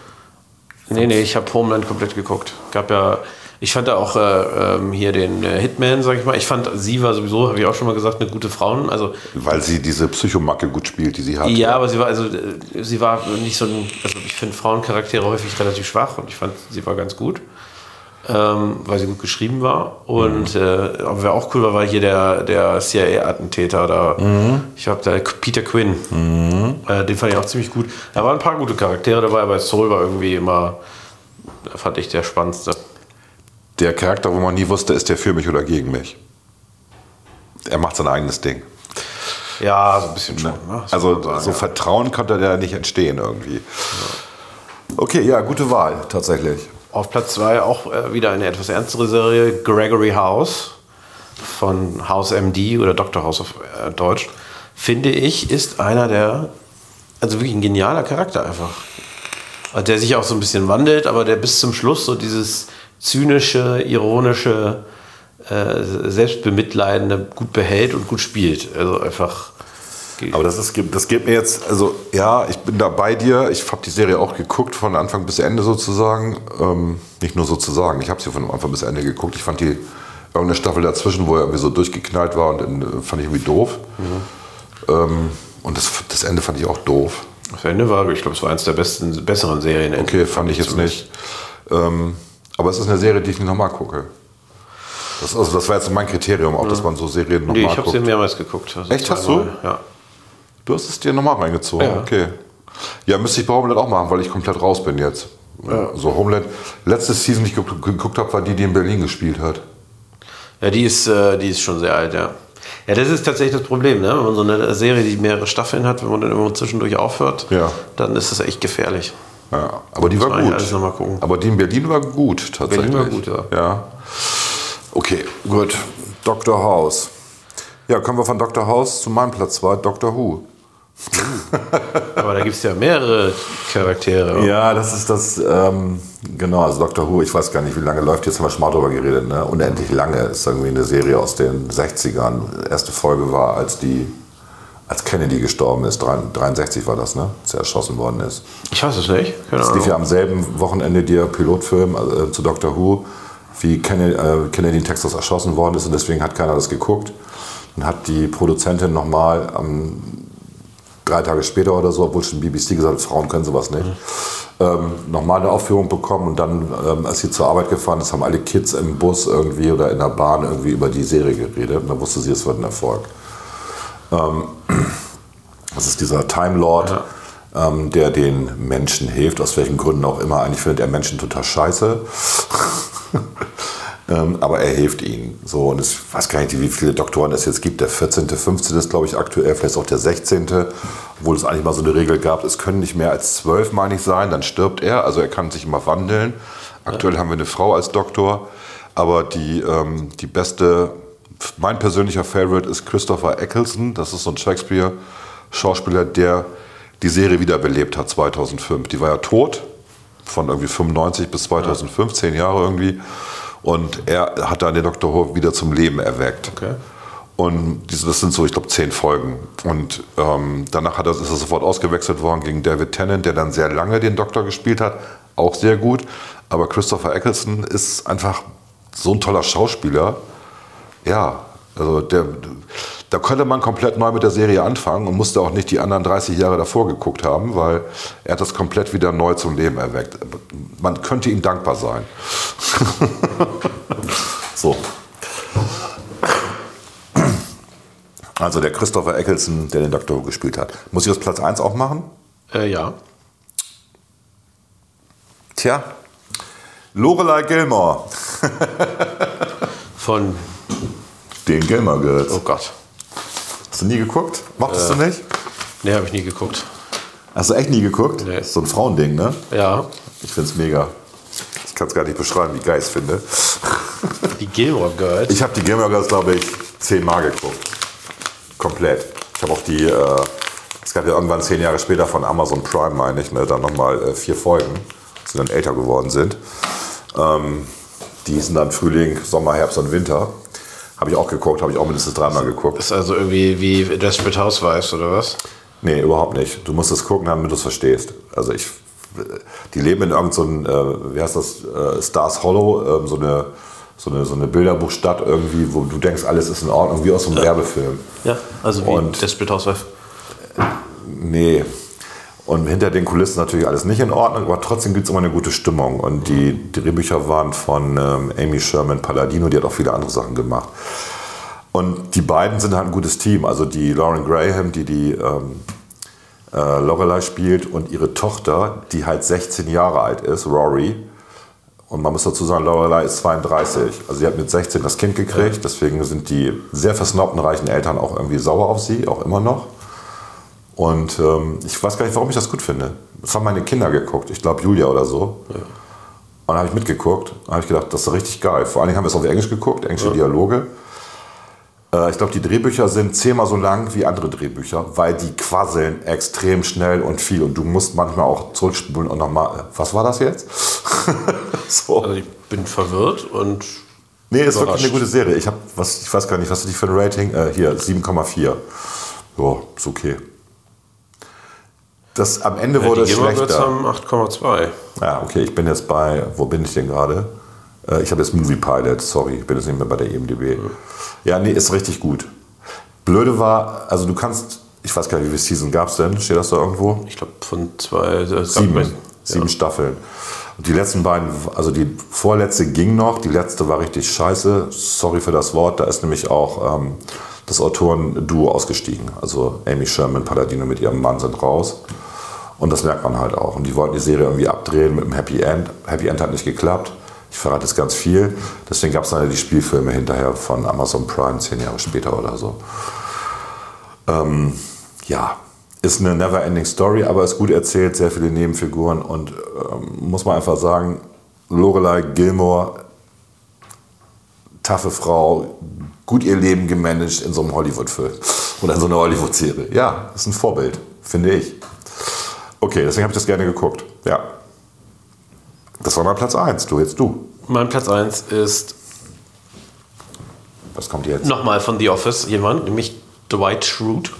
Nee, nee, ich habe Homeland komplett geguckt. Gab ja, ich fand da auch äh, ähm, hier den äh, Hitman, sag ich mal. Ich fand, sie war sowieso, habe ich auch schon mal gesagt, eine gute Frauen. Also Weil sie diese Psychomacke gut spielt, die sie hat. ja, aber sie war also äh, sie war nicht so ein, also ich finde Frauencharaktere häufig relativ schwach und ich fand, sie war ganz gut. Ähm, weil sie gut geschrieben war. Und äh, aber wer auch cool war, war hier der, der CIA-Attentäter da. Ich habe da Peter Quinn. Äh, den fand ich auch ziemlich gut. Da waren ein paar gute Charaktere dabei, aber Soul war irgendwie immer, da fand ich der spannendste. Der Charakter, wo man nie wusste, ist der für mich oder gegen mich. Er macht sein eigenes Ding. Ja, so ein bisschen schon. Ne? Also sagen, so ja. Vertrauen konnte da nicht entstehen irgendwie. Okay, ja, gute Wahl, tatsächlich. Auf Platz 2 auch äh, wieder eine etwas ernstere Serie, Gregory House von House MD oder Dr. House auf äh, Deutsch, finde ich, ist einer der, also wirklich ein genialer Charakter einfach. Und Der sich auch so ein bisschen wandelt, aber der bis zum Schluss so dieses zynische, ironische, äh, selbstbemitleidende gut behält und gut spielt. Also einfach. Aber das, ist, das geht mir jetzt, also ja, ich bin da bei dir. Ich habe die Serie auch geguckt, von Anfang bis Ende sozusagen. Ähm, nicht nur sozusagen, ich habe sie von Anfang bis Ende geguckt. Ich fand die irgendeine Staffel dazwischen, wo er irgendwie so durchgeknallt war und dann, äh, fand ich irgendwie doof. Ähm, und das, das Ende fand ich auch doof. Das Ende war, ich glaube, es war eines der besten, besseren Serien. Okay, fand ich jetzt nicht. Ähm, aber es ist eine Serie, die ich nicht nochmal gucke. Das, also das war jetzt mein Kriterium, auch dass man so Serien nochmal Nee, ich habe guckt. sie mehrmals geguckt. Also Echt, hast du? Ja. Du hast es dir nochmal reingezogen, Ja. okay. Ja, müsste ich bei Homeland auch machen, weil ich komplett raus bin jetzt. So Homeland, letzte Season, die ich geguckt, geguckt habe, war die, die in Berlin gespielt hat. Ja, die ist, äh, die ist schon sehr alt, ja. Ja, das ist tatsächlich das Problem, ne? wenn man so eine Serie, die mehrere Staffeln hat, wenn man dann immer zwischendurch aufhört, Ja. dann ist das echt gefährlich. Ja, aber die war gut. alles noch mal gucken. Aber die in Berlin war gut, tatsächlich. Berlin war gut, ja. ja. Okay, gut. Dr. House. Ja, kommen wir von Dr. House zu meinem Platz 2, Dr. Who. Aber da gibt es ja mehrere Charaktere. Ja, das ist das, ähm, genau, also Dr. Who, ich weiß gar nicht, wie lange läuft, jetzt haben wir schon mal drüber geredet, ne? unendlich lange, ist irgendwie eine Serie aus den 60ern. Erste Folge war, als die, als Kennedy gestorben ist, 63 war das, ne, als er erschossen worden ist. Ich weiß es nicht. Keine Es lief ja am selben Wochenende der Pilotfilm äh, zu Dr. Who, wie Kennedy, äh, Kennedy in Texas erschossen worden ist und deswegen hat keiner das geguckt. Dann hat die Produzentin nochmal am drei Tage später oder so, obwohl schon BBC gesagt hat, Frauen können sowas nicht, ähm, nochmal eine Aufführung bekommen und dann, ähm, als sie zur Arbeit gefahren ist, haben alle Kids im Bus irgendwie oder in der Bahn irgendwie über die Serie geredet und dann wusste sie, es wird ein Erfolg. Ähm, das ist dieser Time Lord, ähm, der den Menschen hilft, aus welchen Gründen auch immer. Eigentlich findet er Menschen total scheiße. Ähm, aber er hilft ihnen. So, und ich weiß gar nicht, wie viele Doktoren es jetzt gibt. Der 14., 15. ist, glaube ich, aktuell, vielleicht auch der 16., obwohl es eigentlich mal so eine Regel gab, es können nicht mehr als zwölf, meine ich, sein, dann stirbt er. Also er kann sich immer wandeln. Aktuell haben wir eine Frau als Doktor. aber die, ähm, die beste, mein persönlicher Favorite ist Christopher Eccleston. Das ist so ein Shakespeare-Schauspieler, der die Serie wiederbelebt hat 2005. Die war ja tot, von irgendwie 95 bis 2005, zehn Jahre irgendwie. Und er hat dann den Dr. Who wieder zum Leben erweckt. Okay. Und diese, das sind so, ich glaube, zehn Folgen. Und ähm, danach hat er, ist er sofort ausgewechselt worden gegen David Tennant, der dann sehr lange den Doktor gespielt hat. Auch sehr gut. Aber Christopher Eccleston ist einfach so ein toller Schauspieler. Ja, also der, da könnte man komplett neu mit der Serie anfangen und musste auch nicht die anderen 30 Jahre davor geguckt haben, weil er hat das komplett wieder neu zum Leben erweckt. Man könnte ihm dankbar sein. so. Also der Christopher Eccleston, der den Doktor gespielt hat. Muss ich das Platz 1 auch machen? Äh, ja. Tja, Lorelei Gilmore, Von, den Gilmore Girls. oh Gott. Hast du nie geguckt? Mochtest du nicht? Nee, habe ich nie geguckt. Hast du echt nie geguckt? Nee. So ein Frauending, ne? Ja. Ich find's mega. Ich kann es gar nicht beschreiben, wie geil ich es finde. Die Gilmore Girls. Ich habe die Gilmore Girls, glaube ich, zehnmal geguckt. Komplett. Ich habe auch die, äh, es gab ja irgendwann zehn Jahre später von Amazon Prime, meine ich, ne, dann nochmal äh, vier Folgen, die dann älter geworden sind. Ähm, die hießen dann Frühling, Sommer, Herbst und Winter. Habe ich auch geguckt, habe ich auch mindestens dreimal geguckt. ist also irgendwie wie Desperate Housewives oder was? Nee, überhaupt nicht. Du musst es gucken, damit du es verstehst. Also ich, die leben in irgendeinem, so äh, wie heißt das, äh, Stars Hollow, ähm, so eine, so eine, so eine Bilderbuchstadt irgendwie, wo du denkst, alles ist in Ordnung, wie aus einem Werbefilm. Ja, also wie Und- Desperate Housewives. Nee. Und hinter den Kulissen natürlich alles nicht in Ordnung, aber trotzdem gibt es immer eine gute Stimmung. Und die Drehbücher waren von ähm, Amy Sherman Palladino, die hat auch viele andere Sachen gemacht. Und die beiden sind halt ein gutes Team. Also die Lauren Graham, die die ähm, äh, Lorelei spielt, und ihre Tochter, die halt 16 Jahre alt ist, Rory. Und man muss dazu sagen, Lorelei ist 32. Also sie hat mit 16 das Kind gekriegt. Deswegen sind die sehr versnobten reichen Eltern auch irgendwie sauer auf sie, auch immer noch. Und ähm, ich weiß gar nicht, warum ich das gut finde. Das haben meine Kinder geguckt, ich glaube Julia oder so. Und dann habe ich mitgeguckt. Dann habe ich gedacht, das ist richtig geil. Vor allen Dingen haben wir es auf Englisch geguckt, englische Dialoge. Äh, ich glaube, die Drehbücher sind zehnmal so lang wie andere Drehbücher, weil die quasseln extrem schnell und viel. Und du musst manchmal auch zurückspulen und nochmal. Was war das jetzt? so. Also ich bin verwirrt und Nee, ist wirklich eine gute Serie. Ich, hab, was, ich weiß gar nicht, was ist die für ein Rating? Äh, hier, 7,4. Ja, ist okay. Das, am Ende wurde die es schlechter. haben 8,2. Ja, okay, ich bin jetzt bei, wo bin ich denn gerade? Äh, ich habe jetzt Movie Pilot, sorry, ich bin jetzt nicht mehr bei der IMDb. Ja, nee, ist richtig gut. Blöde war, also du kannst, ich weiß gar nicht, wie viele Season gab es denn? Steht das da irgendwo? Ich glaube von zwei, äh, Sieben, sieben Staffeln. Und die letzten beiden, also die vorletzte ging noch, die letzte war richtig scheiße. Sorry für das Wort, da ist nämlich auch ähm, das Autoren-Duo ausgestiegen. Also Amy Sherman, Palladino mit ihrem Mann sind raus. Und das merkt man halt auch. Und die wollten die Serie irgendwie abdrehen mit einem Happy End. Happy End hat nicht geklappt. Ich verrate jetzt ganz viel. Deswegen gab es dann die Spielfilme hinterher von Amazon Prime, zehn Jahre später oder so. Ähm, ja, ist eine never-ending Story, aber ist gut erzählt, sehr viele Nebenfiguren und ähm, muss man einfach sagen, Lorelei Gilmore, taffe Frau, gut ihr Leben gemanagt in so einem Hollywood-Film oder in so einer Hollywood-Serie. Ja, ist ein Vorbild, finde ich. Okay, deswegen habe ich das gerne geguckt. Ja. Das war mein Platz 1. Du, jetzt du. Mein Platz 1 ist Was kommt jetzt? nochmal von The Office jemand, nämlich Dwight Schrute.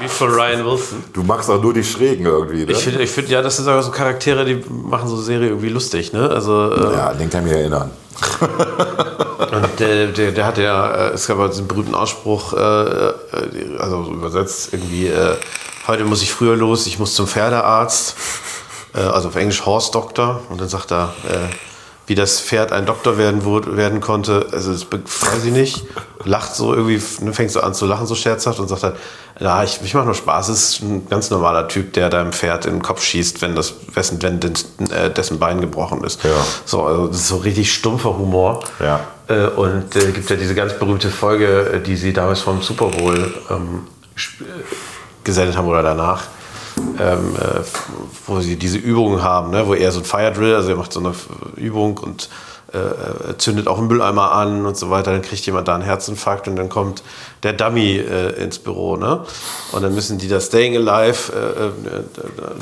Wie von Ryan Wilson. Du magst auch nur die Schrägen irgendwie, ne? Ich finde, ich find, ja, das sind aber so Charaktere, die machen so Serie irgendwie lustig, ne? Also, äh, ja, den kann ich mich erinnern. Und der, der, der hat ja, äh, es gab ja diesen berühmten Ausspruch, äh, äh, also übersetzt irgendwie, äh, heute muss ich früher los, ich muss zum Pferdearzt, äh, also auf Englisch Horse Doctor. Und dann sagt er, äh, wie das Pferd ein Doktor werden, werden konnte, also das weiß ich nicht, lacht so irgendwie, ne, fängt so an zu lachen, so scherzhaft und sagt halt, ja, ich, ich mache nur Spaß, es ist ein ganz normaler Typ, der deinem Pferd in den Kopf schießt, wenn, das, wessen, wenn äh, dessen Bein gebrochen ist. Ja. So, also das ist so richtig stumpfer Humor. Ja. Äh, und äh, gibt ja diese ganz berühmte Folge, äh, die sie damals vom Super Bowl ähm, äh, gesendet haben oder danach, ähm, äh, wo sie diese Übungen haben, ne? wo er so ein Fire Drill, also er macht so eine Übung und äh, zündet auch einen Mülleimer an und so weiter, dann kriegt jemand da einen Herzinfarkt und dann kommt der Dummy äh, ins Büro, ne? Und dann müssen die das Staying Alive äh, äh,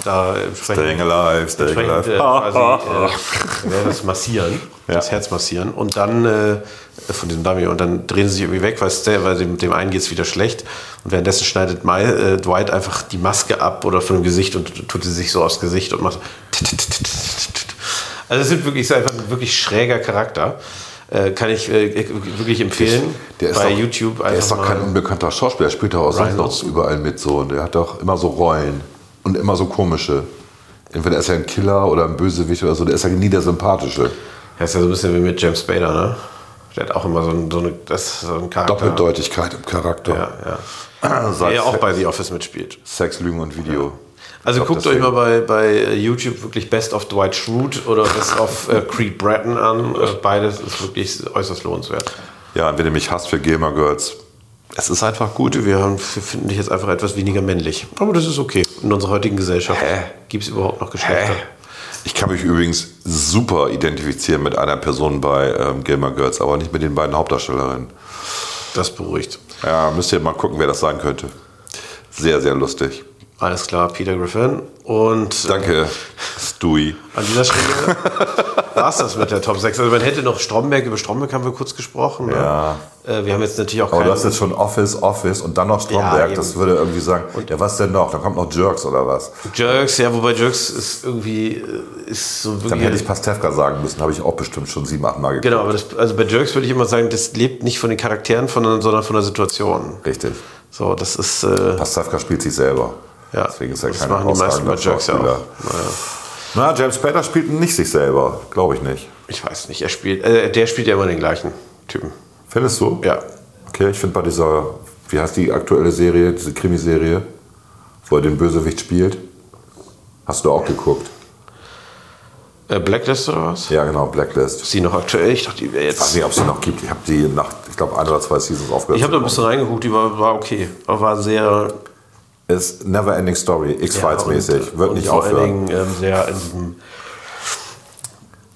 da entsprechend, Staying alive, staying äh, alive. quasi, äh, das massieren, das Herz massieren und dann äh, von diesem Dummy und dann drehen sie sich irgendwie weg, weil, der, weil dem, dem einen geht es wieder schlecht und währenddessen schneidet Mai, äh, Dwight einfach die Maske ab oder von dem Gesicht und tut sie sich so aufs Gesicht und macht also es sind wirklich, ist einfach ein wirklich schräger Charakter. Äh, kann ich äh, wirklich empfehlen. Der ist bei doch, YouTube Der ist doch kein unbekannter Schauspieler. Der spielt doch auch sonst noch überall mit so. Und der hat doch immer so Rollen. Und immer so komische. Entweder ist er ein Killer oder ein Bösewicht oder so. Der ist ja nie der Sympathische. Er ist ja so ein bisschen wie mit James Spader, ne? Der hat auch immer so, ein, so, eine, das so ein Charakter. Doppeldeutigkeit im Charakter. Ja, ja. Der ja auch bei The Office mitspielt. Sex, Lügen und Video. Also Ich glaub, guckt euch mal bei, bei YouTube wirklich Best of Dwight Schrute oder Best of äh, Creed Bratton an. Äh, beides ist wirklich äußerst lohnenswert. Ja, und wenn ihr mich hasst für Gamer Girls, es ist einfach gut. Wir, haben, wir finden dich jetzt einfach etwas weniger männlich. Aber das ist okay. In unserer heutigen Gesellschaft Hä? gibt es überhaupt noch Geschlechter. Ich kann mich übrigens super identifizieren mit einer Person bei ähm, Gamer Girls, aber nicht mit den beiden Hauptdarstellerinnen. Das beruhigt. Ja, müsst ihr mal gucken, wer das sein könnte. Sehr, sehr lustig. Alles klar, Peter Griffin. Und Danke, Stewie. an dieser Stelle war es das mit der Top 6. Also man hätte noch Stromberg, über Stromberg haben wir kurz gesprochen. Ne? Ja. Äh, wir haben jetzt natürlich auch Aber du hast jetzt schon Office, Office und dann noch Stromberg. Ja, das würde irgendwie sagen, ja, was denn noch? Dann kommt noch Jerks oder was? Jerks, ja, wobei Jerks ist irgendwie... äh, Ist so wirklich Dann hätte ich Pastewka sagen müssen, habe ich auch bestimmt schon sieben, acht Mal geguckt. Genau, aber das, also bei Jerks würde ich immer sagen, das lebt nicht von den Charakteren, von, sondern von der Situation. Richtig. So, das ist... Äh, Pastewka spielt sich selber. ja, Deswegen ist er das machen die meisten bei Jerks ja auch. Naja, Na, James Spader spielt nicht sich selber, glaube ich nicht. ich weiß nicht, er spielt... Äh, der spielt ja immer den gleichen Typen. Findest du? Ja. Okay, ich finde bei dieser, wie heißt die aktuelle Serie, diese Krimiserie, wo er den Bösewicht spielt? Hast du auch geguckt? Äh, Blacklist oder was? Ja, genau, Blacklist. Ist die noch aktuell? Ich dachte, die wäre Ich weiß jetzt... nicht, ob es die noch gibt. Ich habe die nach, ich glaube, ein oder zwei Seasons aufgehört. Ich habe da ein bisschen reingeguckt, die war, war okay. Aber war sehr... Ist Never Ending Story, X-Files und- mäßig. Wird nicht vor aufhören. allen Dingen ähm, sehr in diesem...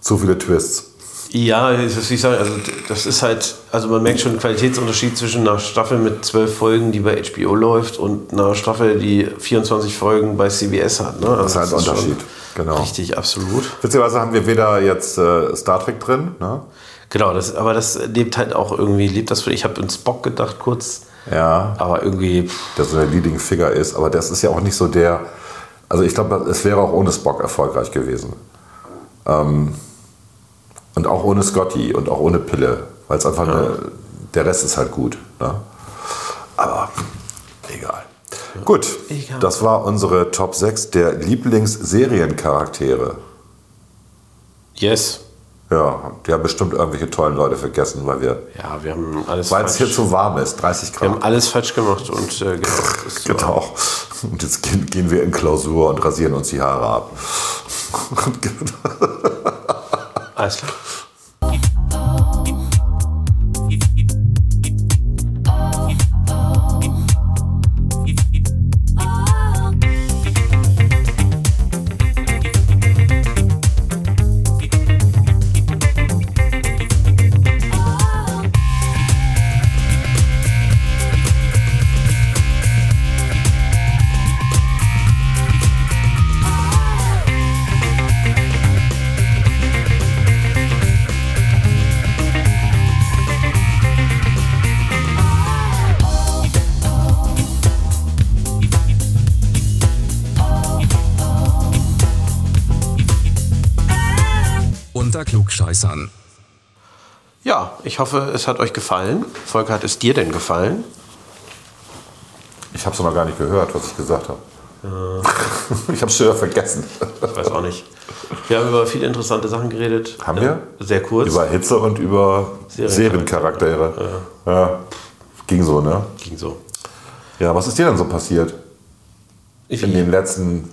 Zu viele Twists. Ja, das ich sage, also das ist halt, also man merkt schon einen Qualitätsunterschied zwischen einer Staffel mit zwölf Folgen, die bei HBO läuft, und einer Staffel, die 24 Folgen bei CBS hat. Ne? Also Das ist halt ein schon Unterschied. Genau. Richtig, absolut. Witzigerweise haben wir weder jetzt äh, Star Trek drin, ne? Genau, das, aber das lebt halt auch irgendwie, lebt das für, ich habe in Spock gedacht kurz, Ja. aber irgendwie, Der so der Leading Figure ist, aber das ist ja auch nicht so der. Also ich glaube, es wäre auch ohne Spock erfolgreich gewesen. Ähm, und auch ohne Scotty und auch ohne Pille, weil es einfach eine, der Rest ist halt gut. Ne? Aber egal. Gut, Egal. das war unsere Top 6 der Lieblingsseriencharaktere. yes. Ja, die haben bestimmt irgendwelche tollen Leute vergessen, weil wir, Ja, wir haben alles weil es hier zu warm ist, 30 wir haben Grad. alles falsch gemacht und äh, genau. Genau. Und jetzt gehen, gehen wir in Klausur und rasieren uns die Haare ab. Alles klar. Klugscheißern. Ja, ich hoffe, es hat euch gefallen. Volker, hat es dir denn gefallen? Ich habe es noch gar nicht gehört, was ich gesagt habe. ich habe es schon wieder vergessen. Ich weiß auch nicht. Wir haben über viele interessante Sachen geredet. Haben Ja, wir? Sehr kurz. Über Hitze und über Seriencharaktere. Ja. Ging so, ne? Ging so. Ja, was ist dir denn so passiert Ich in den letzten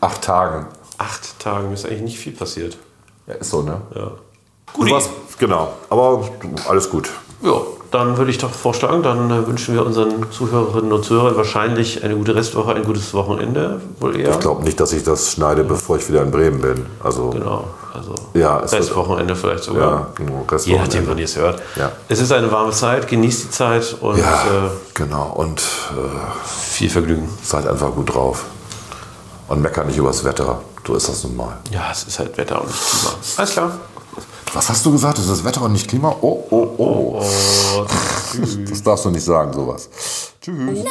acht Tagen? acht Tagen ist eigentlich nicht viel passiert. Ja, ist so, ne? Ja. Warst, genau. Aber alles gut. Ja, dann würde ich doch vorschlagen, dann äh, wünschen wir unseren Zuhörerinnen und Zuhörern wahrscheinlich eine gute Restwoche, ein gutes Wochenende, wohl eher. Ich glaube nicht, dass ich das schneide, bevor ich wieder in Bremen bin. Also, Genau, also Ja, Restwochenende vielleicht sogar. ja, genau, Je nachdem, wann ihr es hört. Ja. Es ist eine warme Zeit, genießt die Zeit und Ja, äh, genau. Und äh, viel Vergnügen. seid einfach gut drauf. Und meckert nicht übers Wetter. So ist das nun mal. Ja, es ist halt Wetter und nicht Klima. Alles klar. Was hast du gesagt? Es ist Wetter und nicht Klima? Oh, oh, oh. Und Das darfst du nicht sagen, sowas. Tschüss. Na,